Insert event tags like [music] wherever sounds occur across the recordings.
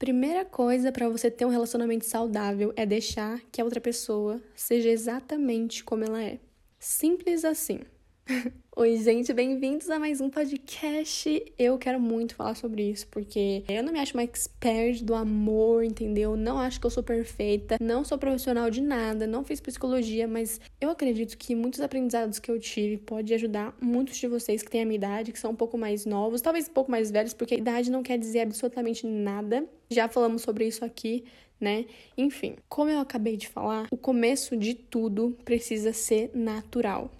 Primeira coisa para você ter um relacionamento saudável é deixar que a outra pessoa seja exatamente como ela é. Simples assim. Oi, gente, bem-vindos a mais um podcast. Eu quero muito falar sobre isso, porque eu não me acho uma expert do amor, entendeu? Não acho que eu sou perfeita, não sou profissional de nada, não fiz psicologia, mas eu acredito que muitos aprendizados que eu tive pode ajudar muitos de vocês que têm a minha idade, que são um pouco mais novos, talvez um pouco mais velhos, porque idade não quer dizer absolutamente nada. Já falamos sobre isso aqui, né? Enfim, como eu acabei de falar, o começo de tudo precisa ser natural.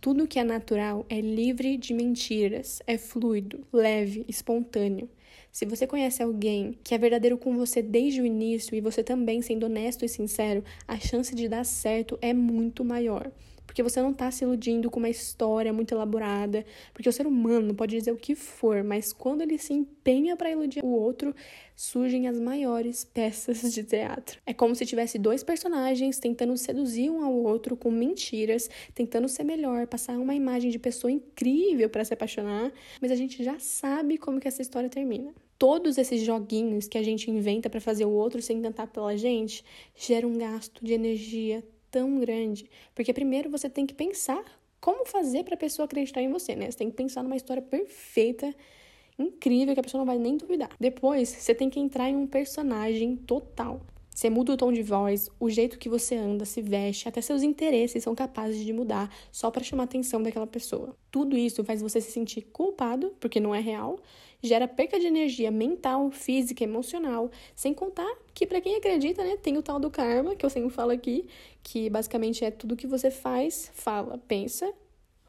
Tudo que é natural é livre de mentiras, é fluido, leve, espontâneo. Se você conhece alguém que é verdadeiro com você desde o início e você também sendo honesto e sincero, a chance de dar certo é muito maior. Porque você não está se iludindo com uma história muito elaborada. Porque o ser humano pode dizer o que for, mas quando ele se empenha para iludir o outro, surgem as maiores [laughs] peças de teatro. É como se tivesse dois personagens tentando seduzir um ao outro com mentiras, tentando ser melhor, passar uma imagem de pessoa incrível para se apaixonar, mas a gente já sabe como que essa história termina todos esses joguinhos que a gente inventa para fazer o outro se encantar pela gente geram um gasto de energia tão grande. Porque primeiro você tem que pensar como fazer para a pessoa acreditar em você, né? Você tem que pensar numa história perfeita, incrível, que a pessoa não vai nem duvidar. Depois, você tem que entrar em um personagem total. Você muda o tom de voz, o jeito que você anda, se veste, até seus interesses são capazes de mudar só para chamar a atenção daquela pessoa. Tudo isso faz você se sentir culpado, porque não é real, gera perca de energia mental, física, emocional, sem contar que para quem acredita, né, tem o tal do karma, que eu sempre falo aqui, que basicamente é tudo que você faz, fala, pensa,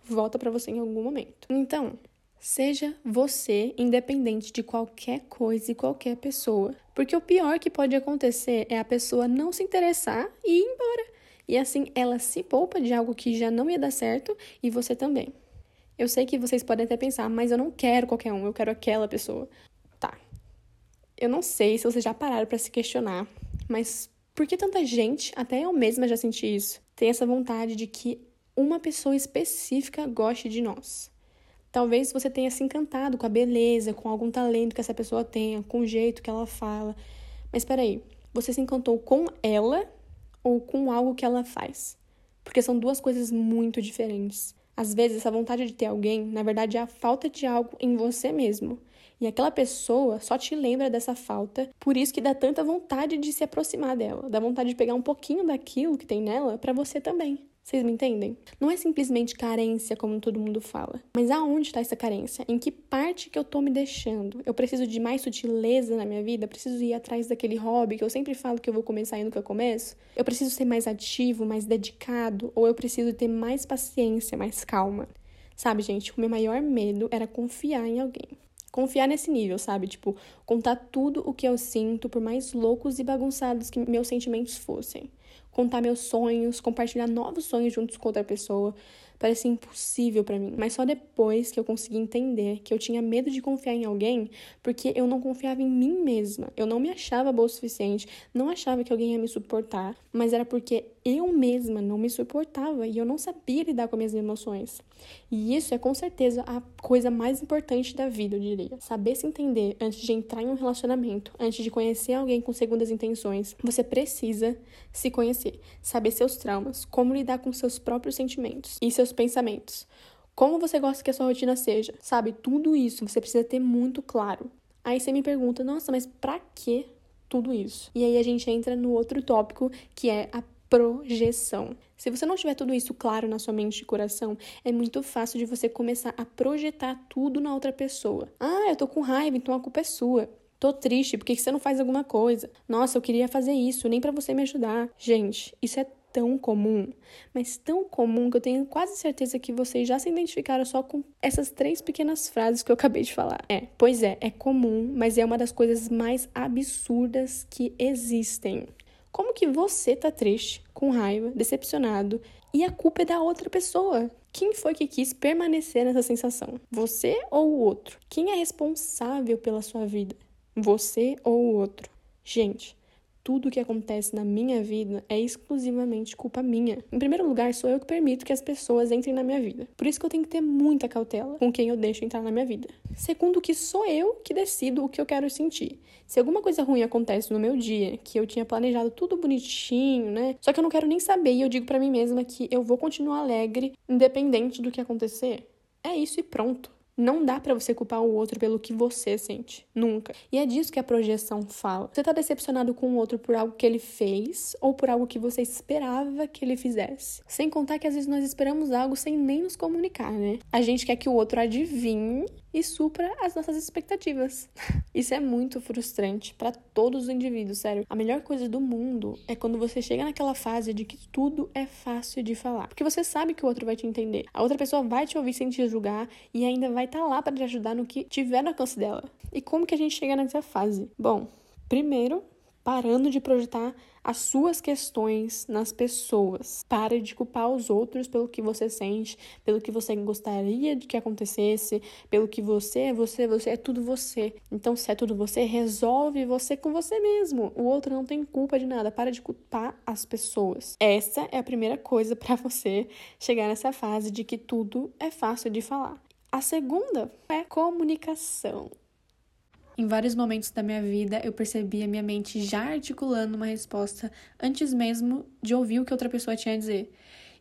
volta para você em algum momento. Então, Seja você independente de qualquer coisa e qualquer pessoa. Porque o pior que pode acontecer é a pessoa não se interessar e ir embora. E assim ela se poupa de algo que já não ia dar certo e você também. Eu sei que vocês podem até pensar, mas eu não quero qualquer um, eu quero aquela pessoa. Tá. Eu não sei se vocês já pararam para se questionar, mas por que tanta gente, até eu mesma já senti isso, tem essa vontade de que uma pessoa específica goste de nós? Talvez você tenha se encantado com a beleza, com algum talento que essa pessoa tenha, com o jeito que ela fala. Mas peraí, você se encantou com ela ou com algo que ela faz? Porque são duas coisas muito diferentes. Às vezes, essa vontade de ter alguém, na verdade, é a falta de algo em você mesmo. E aquela pessoa só te lembra dessa falta, por isso que dá tanta vontade de se aproximar dela, dá vontade de pegar um pouquinho daquilo que tem nela para você também. Vocês me entendem? Não é simplesmente carência, como todo mundo fala. Mas aonde está essa carência? Em que parte que eu tô me deixando? Eu preciso de mais sutileza na minha vida? Preciso ir atrás daquele hobby que eu sempre falo que eu vou começar e nunca começo? Eu preciso ser mais ativo, mais dedicado? Ou eu preciso ter mais paciência, mais calma? Sabe, gente, o meu maior medo era confiar em alguém. Confiar nesse nível, sabe? Tipo, contar tudo o que eu sinto, por mais loucos e bagunçados que meus sentimentos fossem contar meus sonhos, compartilhar novos sonhos juntos com outra pessoa. Parecia impossível para mim, mas só depois que eu consegui entender que eu tinha medo de confiar em alguém porque eu não confiava em mim mesma. Eu não me achava boa o suficiente, não achava que alguém ia me suportar, mas era porque eu mesma não me suportava e eu não sabia lidar com minhas emoções. E isso é com certeza a coisa mais importante da vida, eu diria. Saber se entender antes de entrar em um relacionamento, antes de conhecer alguém com segundas intenções. Você precisa se conhecer, saber seus traumas, como lidar com seus próprios sentimentos e seus pensamentos. Como você gosta que a sua rotina seja, sabe? Tudo isso você precisa ter muito claro. Aí você me pergunta, nossa, mas pra que tudo isso? E aí a gente entra no outro tópico que é a projeção. Se você não tiver tudo isso claro na sua mente e coração, é muito fácil de você começar a projetar tudo na outra pessoa. Ah, eu tô com raiva, então a culpa é sua. Tô triste, por que você não faz alguma coisa? Nossa, eu queria fazer isso, nem para você me ajudar. Gente, isso é tão comum, mas tão comum que eu tenho quase certeza que vocês já se identificaram só com essas três pequenas frases que eu acabei de falar. É, pois é, é comum, mas é uma das coisas mais absurdas que existem. Como que você tá triste, com raiva, decepcionado e a culpa é da outra pessoa? Quem foi que quis permanecer nessa sensação? Você ou o outro? Quem é responsável pela sua vida? Você ou o outro? Gente, tudo que acontece na minha vida é exclusivamente culpa minha. Em primeiro lugar, sou eu que permito que as pessoas entrem na minha vida. Por isso que eu tenho que ter muita cautela com quem eu deixo entrar na minha vida. Segundo, que sou eu que decido o que eu quero sentir. Se alguma coisa ruim acontece no meu dia, que eu tinha planejado tudo bonitinho, né? Só que eu não quero nem saber e eu digo para mim mesma que eu vou continuar alegre independente do que acontecer. É isso e pronto. Não dá para você culpar o outro pelo que você sente. Nunca. E é disso que a projeção fala. Você tá decepcionado com o outro por algo que ele fez ou por algo que você esperava que ele fizesse. Sem contar que às vezes nós esperamos algo sem nem nos comunicar, né? A gente quer que o outro adivinhe e supra as nossas expectativas. [laughs] Isso é muito frustrante para todos os indivíduos, sério. A melhor coisa do mundo é quando você chega naquela fase de que tudo é fácil de falar, porque você sabe que o outro vai te entender. A outra pessoa vai te ouvir sem te julgar e ainda vai estar tá lá para te ajudar no que tiver no alcance dela. E como que a gente chega nessa fase? Bom, primeiro, parando de projetar as suas questões nas pessoas. Pare de culpar os outros pelo que você sente, pelo que você gostaria de que acontecesse, pelo que você é você, você é tudo você. Então, se é tudo você, resolve você com você mesmo. O outro não tem culpa de nada. Para de culpar as pessoas. Essa é a primeira coisa [laughs] para você chegar nessa fase de que tudo é fácil de falar. A segunda é comunicação. Em vários momentos da minha vida, eu percebi a minha mente já articulando uma resposta antes mesmo de ouvir o que outra pessoa tinha a dizer.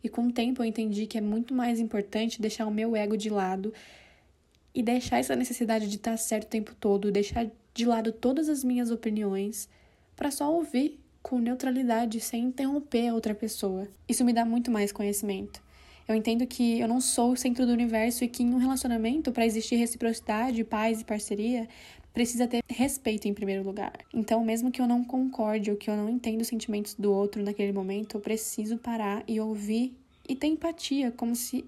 E com o tempo eu entendi que é muito mais importante deixar o meu ego de lado e deixar essa necessidade de estar certo o tempo todo, deixar de lado todas as minhas opiniões para só ouvir com neutralidade, sem interromper a outra pessoa. Isso me dá muito mais conhecimento. Eu entendo que eu não sou o centro do universo e que em um relacionamento, para existir reciprocidade, paz e parceria, precisa ter respeito em primeiro lugar. Então, mesmo que eu não concorde ou que eu não entenda os sentimentos do outro naquele momento, eu preciso parar e ouvir e ter empatia, como se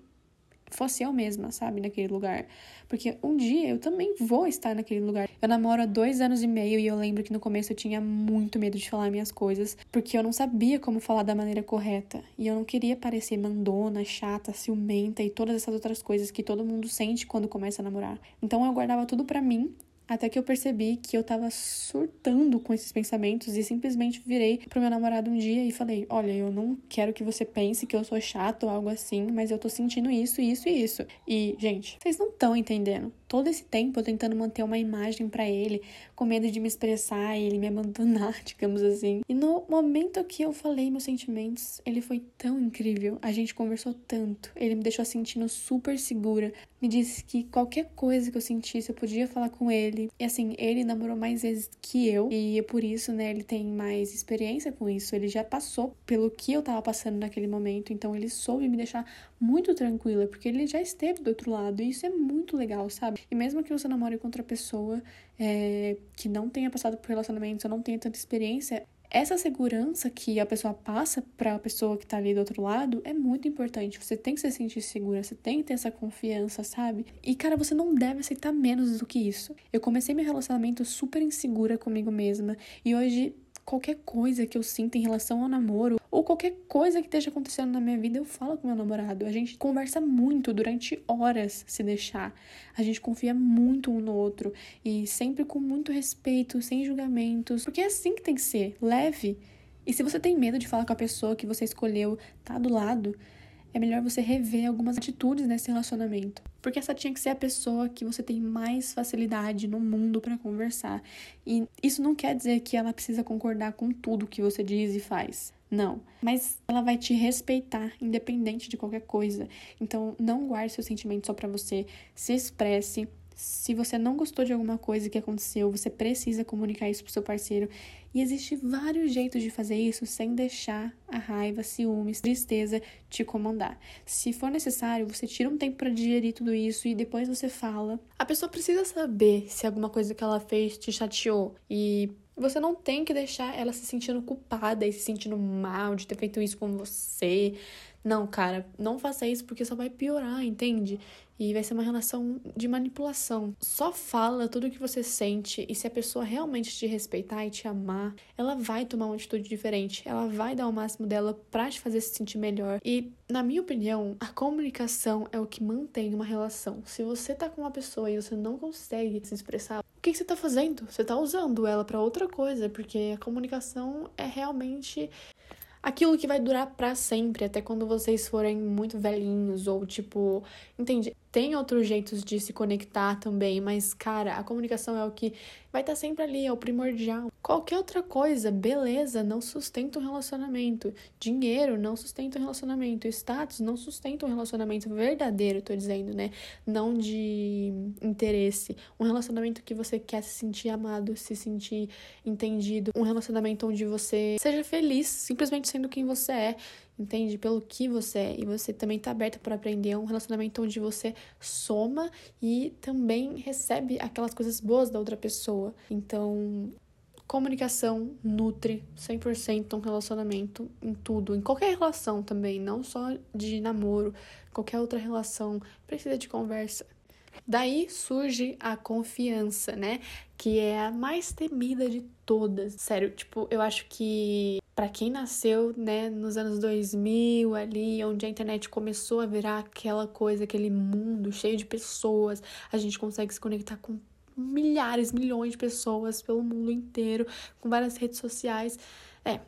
fosse eu mesma, sabe, naquele lugar. Porque um dia eu também vou estar naquele lugar. Eu namoro há dois anos e meio e eu lembro que no começo eu tinha muito medo de falar minhas coisas, porque eu não sabia como falar da maneira correta. E eu não queria parecer mandona, chata, ciumenta e todas essas outras coisas que todo mundo sente quando começa a namorar. Então eu guardava tudo para mim até que eu percebi que eu tava surtando com esses pensamentos e simplesmente virei pro meu namorado um dia e falei: Olha, eu não quero que você pense que eu sou chato ou algo assim, mas eu tô sentindo isso, isso e isso. E, gente, vocês não estão entendendo. Todo esse tempo eu tentando manter uma imagem para ele, com medo de me expressar e ele me abandonar, [laughs] digamos assim. E no momento que eu falei meus sentimentos, ele foi tão incrível. A gente conversou tanto. Ele me deixou sentindo super segura. Me disse que qualquer coisa que eu sentisse, eu podia falar com ele. E assim, ele namorou mais vezes que eu. E é por isso, né, ele tem mais experiência com isso. Ele já passou pelo que eu tava passando naquele momento. Então ele soube me deixar muito tranquila, porque ele já esteve do outro lado. E isso é muito legal, sabe? E mesmo que você namore com outra pessoa é, que não tenha passado por relacionamentos ou não tenha tanta experiência, essa segurança que a pessoa passa para a pessoa que tá ali do outro lado é muito importante. Você tem que se sentir segura, você tem que ter essa confiança, sabe? E cara, você não deve aceitar menos do que isso. Eu comecei meu relacionamento super insegura comigo mesma e hoje qualquer coisa que eu sinta em relação ao namoro ou qualquer coisa que esteja acontecendo na minha vida, eu falo com meu namorado. A gente conversa muito durante horas se deixar. A gente confia muito um no outro e sempre com muito respeito, sem julgamentos, porque é assim que tem que ser, leve. E se você tem medo de falar com a pessoa que você escolheu, tá do lado, é melhor você rever algumas atitudes nesse relacionamento. Porque essa tinha que ser a pessoa que você tem mais facilidade no mundo para conversar. E isso não quer dizer que ela precisa concordar com tudo que você diz e faz. Não. Mas ela vai te respeitar, independente de qualquer coisa. Então, não guarde seus sentimentos só para você. Se expresse, se você não gostou de alguma coisa que aconteceu, você precisa comunicar isso pro seu parceiro. E existe vários jeitos de fazer isso sem deixar a raiva, ciúmes, tristeza te comandar. Se for necessário, você tira um tempo para digerir tudo isso e depois você fala. A pessoa precisa saber se alguma coisa que ela fez te chateou e você não tem que deixar ela se sentindo culpada e se sentindo mal de ter feito isso com você. Não, cara, não faça isso porque só vai piorar, entende? E vai ser uma relação de manipulação. Só fala tudo o que você sente e se a pessoa realmente te respeitar e te amar, ela vai tomar uma atitude diferente. Ela vai dar o máximo dela para te fazer se sentir melhor. E, na minha opinião, a comunicação é o que mantém uma relação. Se você tá com uma pessoa e você não consegue se expressar, o que, que você tá fazendo? Você tá usando ela para outra coisa, porque a comunicação é realmente aquilo que vai durar para sempre, até quando vocês forem muito velhinhos ou tipo, entende? Tem outros jeitos de se conectar também, mas cara, a comunicação é o que vai estar tá sempre ali, é o primordial. Qualquer outra coisa, beleza, não sustenta um relacionamento. Dinheiro não sustenta um relacionamento. Status não sustenta um relacionamento verdadeiro, tô dizendo, né? Não de interesse. Um relacionamento que você quer se sentir amado, se sentir entendido. Um relacionamento onde você seja feliz, simplesmente sendo quem você é entende? Pelo que você é. E você também tá aberta para aprender. É um relacionamento onde você soma e também recebe aquelas coisas boas da outra pessoa. Então, comunicação nutre 100% um relacionamento em tudo, em qualquer relação também, não só de namoro, qualquer outra relação precisa de conversa. Daí surge a confiança, né? Que é a mais temida de todas. Sério, tipo, eu acho que para quem nasceu, né, nos anos 2000 ali, onde a internet começou a virar aquela coisa, aquele mundo cheio de pessoas, a gente consegue se conectar com milhares, milhões de pessoas pelo mundo inteiro, com várias redes sociais. É,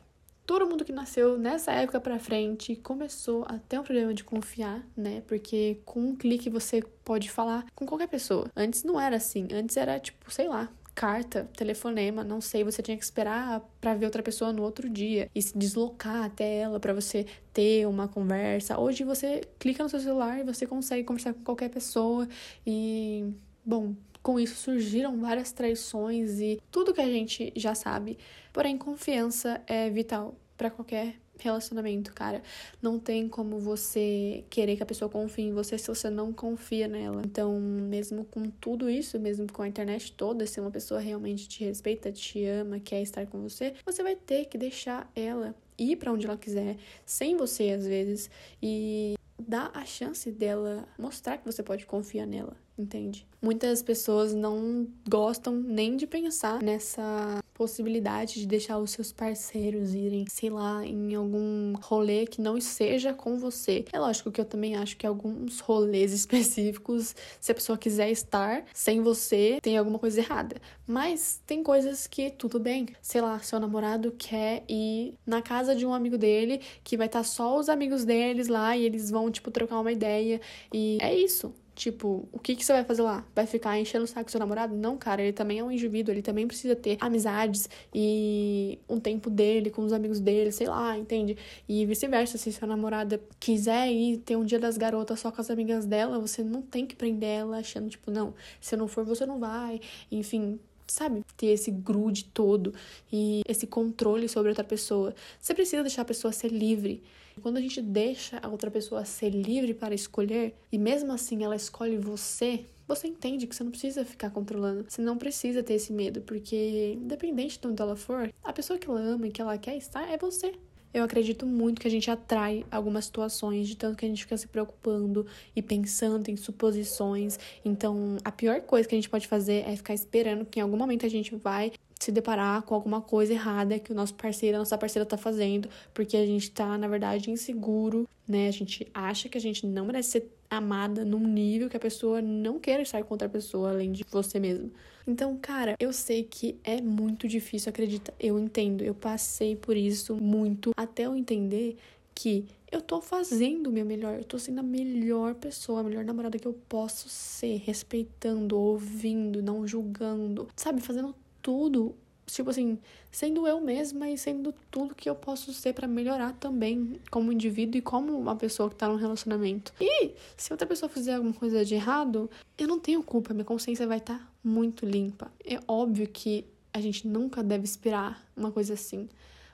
todo mundo que nasceu nessa época para frente começou a ter um problema de confiar, né? Porque com um clique você pode falar com qualquer pessoa. Antes não era assim, antes era tipo, sei lá, carta, telefonema, não sei, você tinha que esperar para ver outra pessoa no outro dia e se deslocar até ela para você ter uma conversa. Hoje você clica no seu celular e você consegue conversar com qualquer pessoa e bom, com isso surgiram várias traições e tudo que a gente já sabe. Porém, confiança é vital para qualquer relacionamento, cara. Não tem como você querer que a pessoa confie em você se você não confia nela. Então, mesmo com tudo isso, mesmo com a internet toda, se uma pessoa realmente te respeita, te ama, quer estar com você, você vai ter que deixar ela ir para onde ela quiser, sem você às vezes, e dar a chance dela mostrar que você pode confiar nela, entende? Muitas pessoas não gostam nem de pensar nessa possibilidade de deixar os seus parceiros irem, sei lá, em algum rolê que não seja com você. É lógico que eu também acho que alguns rolês [laughs] específicos, se a pessoa quiser estar sem você, tem alguma coisa errada. Mas tem coisas que tudo bem. Sei lá, seu namorado quer ir na casa de um amigo dele, que vai estar só os amigos deles lá e eles vão, tipo, trocar uma ideia. E é isso. Tipo, o que, que você vai fazer lá? Vai ficar enchendo o saco do seu namorado? Não, cara, ele também é um indivíduo, ele também precisa ter amizades e um tempo dele com os amigos dele, sei lá, entende? E vice-versa, se sua namorada quiser ir ter um dia das garotas só com as amigas dela, você não tem que prender ela achando, tipo, não, se eu não for, você não vai. Enfim, sabe, ter esse grude todo e esse controle sobre outra pessoa. Você precisa deixar a pessoa ser livre. Quando a gente deixa a outra pessoa ser livre para escolher e mesmo assim ela escolhe você, você entende que você não precisa ficar controlando. Você não precisa ter esse medo, porque independente de onde ela for, a pessoa que ela ama e que ela quer estar é você. Eu acredito muito que a gente atrai algumas situações de tanto que a gente fica se preocupando e pensando em suposições. Então, a pior coisa que a gente pode fazer é ficar esperando que em algum momento a gente vai se deparar com alguma coisa errada que o nosso parceiro, a nossa parceira tá fazendo, porque a gente tá, na verdade, inseguro, né? A gente acha que a gente não merece ser amada num nível que a pessoa não queira estar com outra pessoa além de você mesmo. Então, cara, eu sei que é muito difícil, acredita? Eu entendo, eu passei por isso muito até eu entender que eu tô fazendo o meu melhor, eu tô sendo a melhor pessoa, a melhor namorada que eu posso ser, respeitando, ouvindo, não julgando, sabe, fazendo tudo tipo assim, sendo eu mesma e sendo tudo que eu posso ser para melhorar também como indivíduo e como uma pessoa que tá num relacionamento. E se outra pessoa fizer alguma coisa de errado, eu não tenho culpa, minha consciência vai estar tá muito limpa. É óbvio que a gente nunca deve esperar uma coisa assim.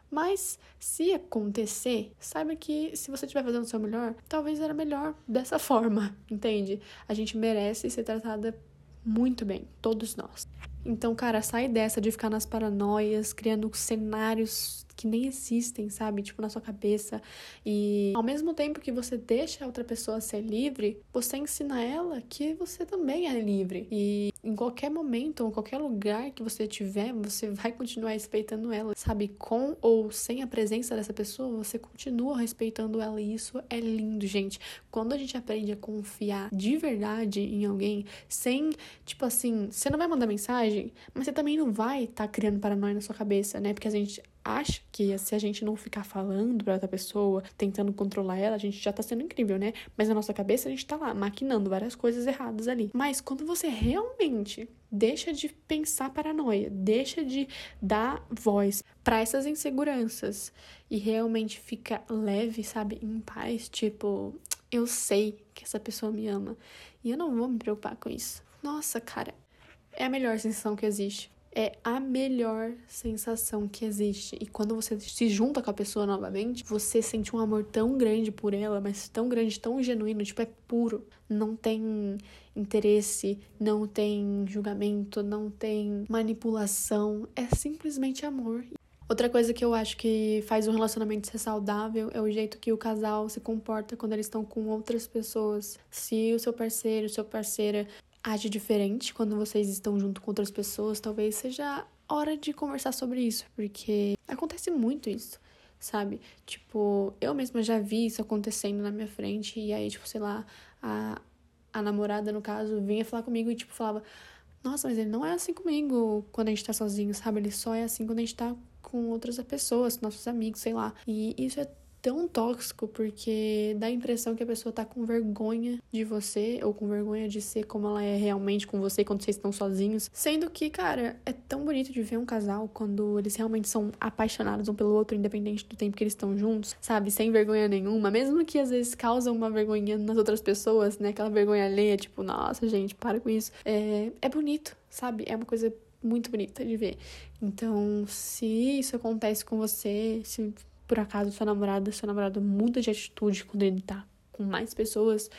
Mas se acontecer, saiba que se você estiver fazendo o seu melhor, talvez era melhor dessa [laughs] forma, entende? A gente merece ser tratada muito bem, todos nós. Então, cara, sai dessa de ficar nas paranoias, criando cenários que nem existem, sabe? Tipo, na sua cabeça. E ao mesmo tempo que você deixa a outra pessoa ser livre, você ensina ela que você também é livre. E em qualquer momento, em qualquer lugar que você tiver, você vai continuar respeitando ela, sabe? Com ou sem a presença dessa pessoa, você continua respeitando ela. E isso é lindo, gente. Quando a gente aprende a confiar de verdade em alguém, sem, tipo assim, você não vai mandar mensagem, mas você também não vai estar tá criando paranoia na sua cabeça, né? Porque a gente acha que se a gente não ficar falando pra outra pessoa, tentando controlar ela, a gente já tá sendo incrível, né? Mas na nossa cabeça a gente tá lá, maquinando várias coisas erradas ali. Mas quando você realmente deixa de pensar paranoia, deixa de dar voz para essas inseguranças e realmente fica leve, sabe, em paz, tipo, eu sei que essa pessoa me ama e eu não vou me preocupar com isso. Nossa, cara, é a melhor sensação que existe é a melhor sensação que existe. E quando você se junta com a pessoa novamente, você sente um amor tão grande por ela, mas tão grande, tão genuíno, tipo, é puro. Não tem interesse, não tem julgamento, não tem manipulação. É simplesmente amor. Outra coisa que eu acho que faz um relacionamento ser saudável é o jeito que o casal se comporta quando eles estão com outras pessoas. Se o seu parceiro, sua parceira age diferente quando vocês estão junto com outras pessoas, talvez seja hora de conversar sobre isso, porque acontece muito isso, sabe? Tipo, eu mesma já vi isso acontecendo na minha frente, e aí, tipo, sei lá, a, a namorada, no caso, vinha falar comigo e, tipo, falava: Nossa, mas ele não é assim comigo quando a gente tá sozinho, sabe? Ele só é assim quando a gente tá com outras pessoas, nossos amigos, sei lá. E isso é tão tóxico porque dá a impressão que a pessoa tá com vergonha de você ou com vergonha de ser como ela é realmente com você quando vocês estão sozinhos. Sendo que, cara, é tão bonito de ver um casal quando eles realmente são apaixonados um pelo outro, independente do tempo que eles estão juntos, sabe? Sem vergonha nenhuma, mesmo que às vezes causam uma vergonha nas outras pessoas, né? Aquela vergonha alheia, tipo, nossa, gente, para com isso. É, é bonito, sabe? É uma coisa muito bonita de ver. Então, se isso acontece com você, se por acaso sua namorada, seu namorado muda de atitude quando ele tá com mais pessoas,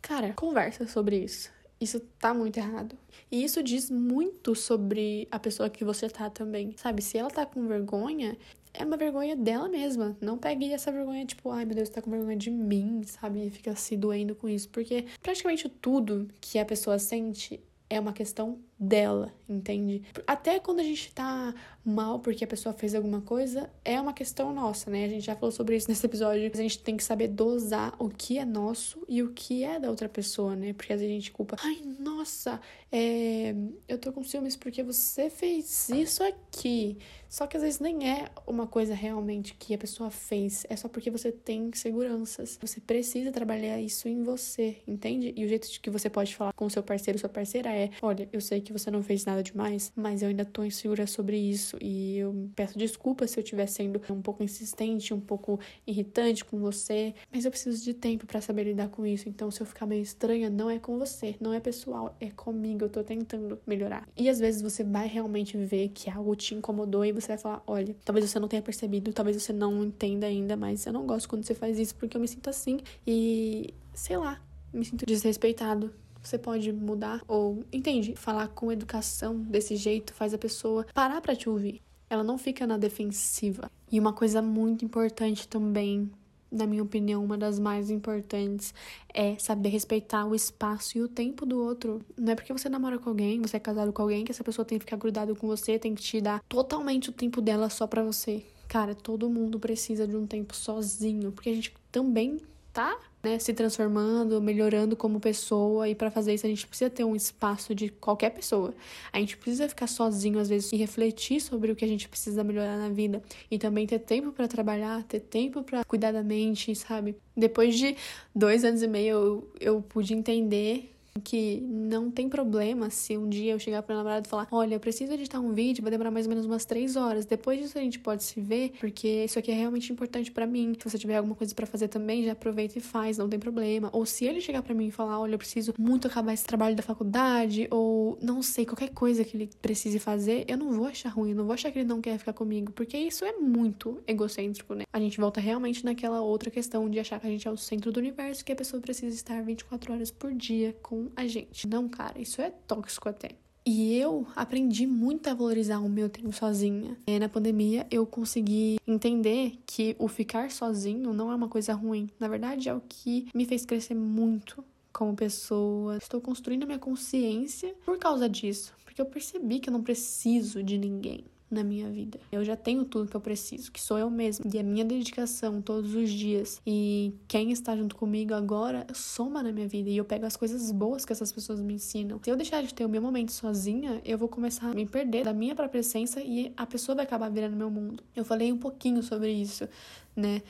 cara, conversa sobre isso. Isso tá muito errado. E isso diz muito sobre a pessoa que você tá também. Sabe, se ela tá com vergonha, é uma vergonha dela mesma. Não pegue essa vergonha, tipo, ai meu Deus, tá com vergonha de mim, sabe? E fica se doendo com isso. Porque praticamente tudo que a pessoa sente é uma questão dela, entende? Até quando a gente tá mal porque a pessoa fez alguma coisa, é uma questão nossa, né? A gente já falou sobre isso nesse episódio. A gente tem que saber dosar o que é nosso e o que é da outra pessoa, né? Porque às vezes a gente culpa, ai, nossa, é... eu tô com ciúmes porque você fez isso aqui. Só que às vezes nem é uma coisa realmente que a pessoa fez, é só porque você tem seguranças. Você precisa trabalhar isso em você, entende? E o jeito que você pode falar com o seu parceiro, sua parceira é: olha, eu sei que que você não fez nada demais, mas eu ainda tô insegura sobre isso e eu peço desculpas se eu estiver sendo um pouco insistente, um pouco irritante com você, mas eu preciso de tempo para saber lidar com isso. Então, se eu ficar meio estranha, não é com você, não é pessoal, é comigo. Eu tô tentando melhorar. E às vezes você vai realmente ver que algo te incomodou e você vai falar: olha, talvez você não tenha percebido, talvez você não entenda ainda, mas eu não gosto quando você faz isso porque eu me sinto assim e sei lá, me sinto desrespeitado você pode mudar ou, entende? Falar com educação desse jeito faz a pessoa parar para te ouvir. Ela não fica na defensiva. E uma coisa muito importante também, na minha opinião, uma das mais importantes, é saber respeitar o espaço e o tempo do outro. Não é porque você namora com alguém, você é casado com alguém, que essa pessoa tem que ficar grudado com você, tem que te dar totalmente o tempo dela só pra você. Cara, todo mundo precisa de um tempo sozinho, porque a gente também tá né, se transformando, melhorando como pessoa, e para fazer isso a gente precisa ter um espaço de qualquer pessoa. A gente precisa ficar sozinho às vezes e refletir sobre o que a gente precisa melhorar na vida e também ter tempo para trabalhar, ter tempo para cuidar da mente, sabe? Depois de dois anos e meio eu, eu pude entender que não tem problema se um dia eu chegar para o namorado e falar: Olha, eu preciso editar um vídeo, vai demorar mais ou menos umas três horas. Depois disso a gente pode se ver, porque isso aqui é realmente importante para mim. Se você tiver alguma coisa para fazer também, já aproveita e faz, não tem problema. Ou se ele chegar para mim e falar: Olha, eu preciso muito acabar esse trabalho da faculdade, ou não sei, qualquer coisa que ele precise fazer, eu não vou achar ruim, eu não vou achar que ele não quer ficar comigo, porque isso é muito egocêntrico, né? A gente volta realmente naquela outra questão de achar que a gente é o centro do universo, que a pessoa precisa estar 24 horas por dia com a gente. Não, cara, isso é tóxico até. E eu aprendi muito a valorizar o meu tempo sozinha. Na pandemia eu consegui entender que o ficar sozinho não é uma coisa ruim. Na verdade, é o que me fez crescer muito como pessoa. Estou construindo a minha consciência por causa disso, porque eu percebi que eu não preciso de ninguém na minha vida. Eu já tenho tudo que eu preciso, que sou eu mesma. E a minha dedicação todos os dias e quem está junto comigo agora soma na minha vida. E eu pego as coisas boas que essas pessoas me ensinam. Se eu deixar de ter o meu momento sozinha, eu vou começar a me perder da minha própria essência e a pessoa vai acabar virando meu mundo. Eu falei um pouquinho sobre isso, né?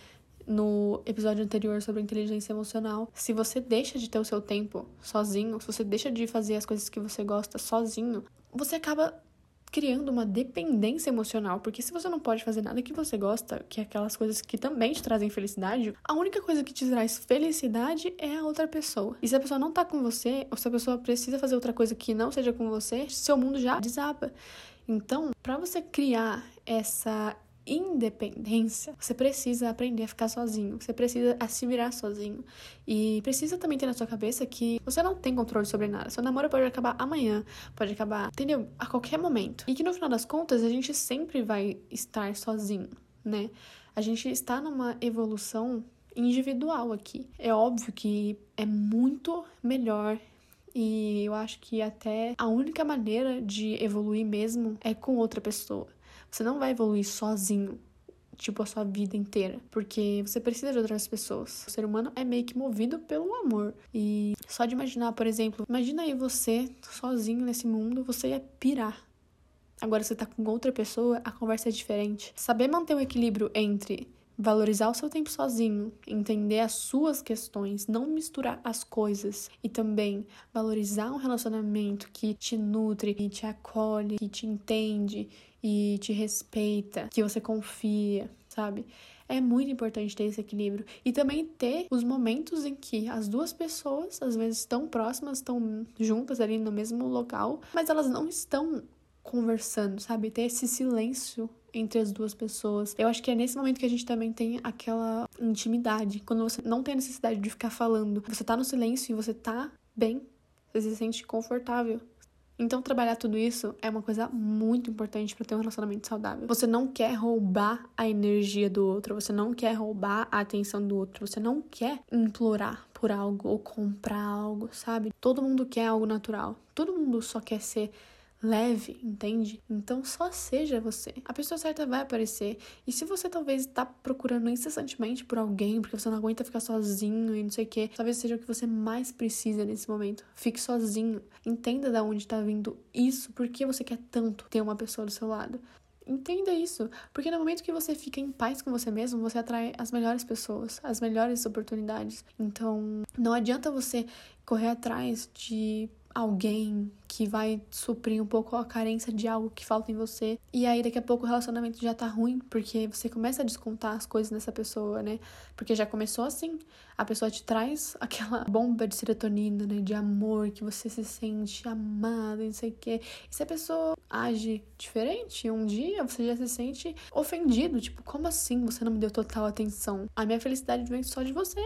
no episódio anterior sobre inteligência emocional. Se você deixa de ter o seu tempo sozinho, se você deixa de fazer as coisas que você gosta sozinho, você acaba criando uma dependência emocional, porque se você não pode fazer nada que você gosta, que é aquelas coisas que também te trazem felicidade, a única coisa que te traz felicidade é a outra pessoa. E se a pessoa não tá com você, ou se a pessoa precisa fazer outra coisa que não seja com você, seu mundo já desaba. Então, para você criar essa independência, você precisa aprender a ficar sozinho, você precisa a se virar sozinho. E precisa também ter na sua cabeça que você não tem controle sobre nada. Seu namoro pode acabar amanhã, pode acabar, entendeu? A qualquer momento. E que no final das contas a gente sempre vai estar sozinho, né? A gente está numa evolução individual aqui. É óbvio que é muito melhor e eu acho que até a única maneira de evoluir mesmo é com outra pessoa. Você não vai evoluir sozinho, tipo a sua vida inteira, porque você precisa de outras pessoas. O ser humano é meio que movido pelo amor. E só de imaginar, por exemplo, imagina aí você sozinho nesse mundo, você ia pirar. Agora você tá com outra pessoa, a conversa é diferente. Saber manter o equilíbrio entre valorizar o seu tempo sozinho, entender as suas questões, não misturar as coisas e também valorizar um relacionamento que te nutre, que te acolhe, que te entende e te respeita, que você confia, sabe? É muito importante ter esse equilíbrio e também ter os momentos em que as duas pessoas, às vezes, estão próximas, estão juntas ali no mesmo local, mas elas não estão conversando, sabe? Ter esse silêncio entre as duas pessoas. Eu acho que é nesse momento que a gente também tem aquela intimidade, quando você não tem a necessidade de ficar falando. Você tá no silêncio e você tá bem, você se sente confortável. Então, trabalhar tudo isso é uma coisa muito importante para ter um relacionamento saudável. Você não quer roubar a energia do outro, você não quer roubar a atenção do outro, você não quer implorar por algo ou comprar algo, sabe? Todo mundo quer algo natural. Todo mundo só quer ser leve, entende? Então só seja você. A pessoa certa vai aparecer. E se você talvez está procurando incessantemente por alguém, porque você não aguenta ficar sozinho e não sei o que, talvez seja o que você mais precisa nesse momento. Fique sozinho. Entenda de onde está vindo isso, por que você quer tanto ter uma pessoa do seu lado. Entenda isso, porque no momento que você fica em paz com você mesmo, você atrai as melhores pessoas, as melhores oportunidades. Então, não adianta você correr atrás de alguém que vai suprir um pouco a carência de algo que falta em você. E aí daqui a pouco o relacionamento já tá ruim, porque você começa a descontar as coisas nessa pessoa, né? Porque já começou assim. A pessoa te traz [laughs] aquela bomba de serotonina, né? De amor, que você se sente amado, não sei o quê. E se a pessoa age diferente, um dia você já se sente ofendido. Tipo, como assim você não me deu total atenção? A minha felicidade vem só de você.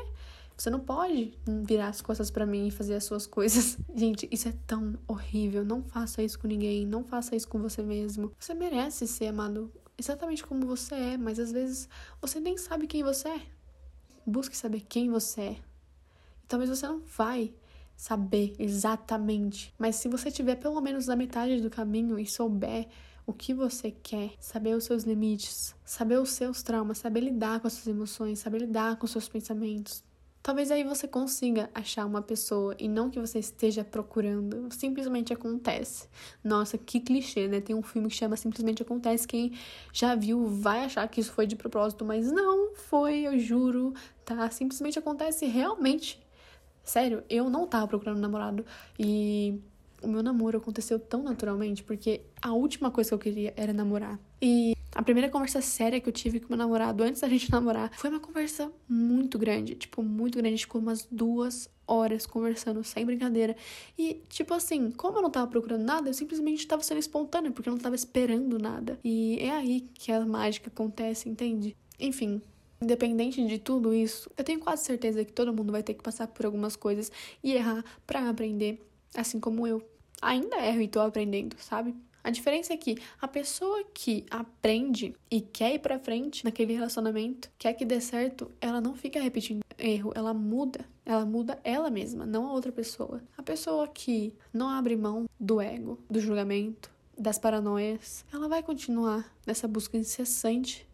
Você não pode virar as costas para mim e fazer as suas coisas. [laughs] Gente, isso é tão horrível. Não faça isso com ninguém. Não faça isso com você mesmo. Você merece ser amado exatamente como você é, mas às vezes você nem sabe quem você é. Busque saber quem você é. E talvez você não vai saber exatamente, mas se você tiver pelo menos na metade do caminho e souber o que você quer, saber os seus limites, saber os seus traumas, saber lidar com as suas emoções, saber lidar com os seus pensamentos, Talvez aí você consiga achar uma pessoa e não que você esteja procurando, simplesmente acontece. Nossa, que clichê, né? Tem um filme que chama Simplesmente Acontece. Quem já viu vai achar que isso foi de propósito, mas não foi, eu juro, tá? Simplesmente acontece realmente. Sério, eu não tava procurando namorado e o meu namoro aconteceu tão naturalmente porque a última coisa que eu queria era namorar. E a primeira conversa séria que eu tive com meu namorado antes da gente [laughs] namorar foi uma conversa muito grande, tipo, muito grande. A gente ficou umas duas horas conversando, sem brincadeira. E, tipo assim, como eu não tava procurando nada, eu simplesmente tava sendo espontânea, porque eu não tava esperando nada. E é aí que a mágica acontece, entende? Enfim, Independente de tudo isso, eu tenho quase certeza que todo mundo vai ter que passar por algumas coisas e errar para aprender, assim como eu. ainda erro e tô aprendendo, sabe? A diferença é que a pessoa que aprende e quer ir pra frente naquele relacionamento, quer que dê certo, ela não fica repetindo erro, ela muda. Ela muda ela mesma, não a outra pessoa. A pessoa que não abre mão do ego, do julgamento, das paranoias, ela vai continuar nessa busca incessante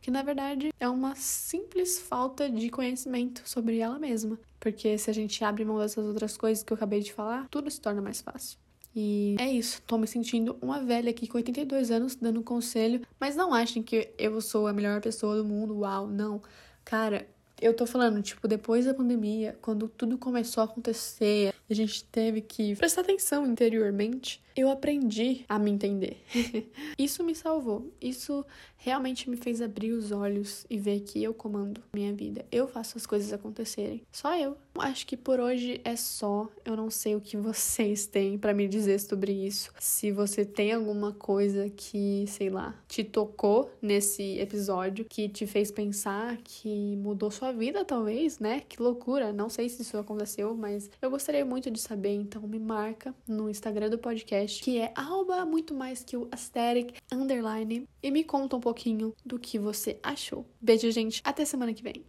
que na verdade é uma simples falta de conhecimento sobre ela mesma. Porque se a gente abre mão dessas outras coisas que eu acabei de falar, tudo se torna mais fácil. E é isso, tô me sentindo uma velha aqui com 82 anos dando conselho, mas não achem que eu sou a melhor pessoa do mundo, uau, não. Cara, eu tô falando, tipo, depois da pandemia, quando tudo começou a acontecer, a gente teve que prestar atenção interiormente, eu aprendi a me entender. [laughs] Isso me salvou. Isso realmente me fez abrir os olhos e ver que eu comando minha vida. Eu faço as coisas acontecerem. Só eu. Acho que por hoje é só. Eu não sei o que [laughs] vocês têm para me dizer sobre isso. Se você tem alguma coisa que, sei lá, te tocou nesse episódio, que te fez pensar, que mudou sua vida, talvez, né? Que loucura. Não sei se isso aconteceu, mas eu gostaria muito de saber. Então me marca no Instagram do podcast, que é arroba muito mais que o aesthetic underline, e me conta um pouquinho do que você achou. Beijo, gente. Até semana que vem.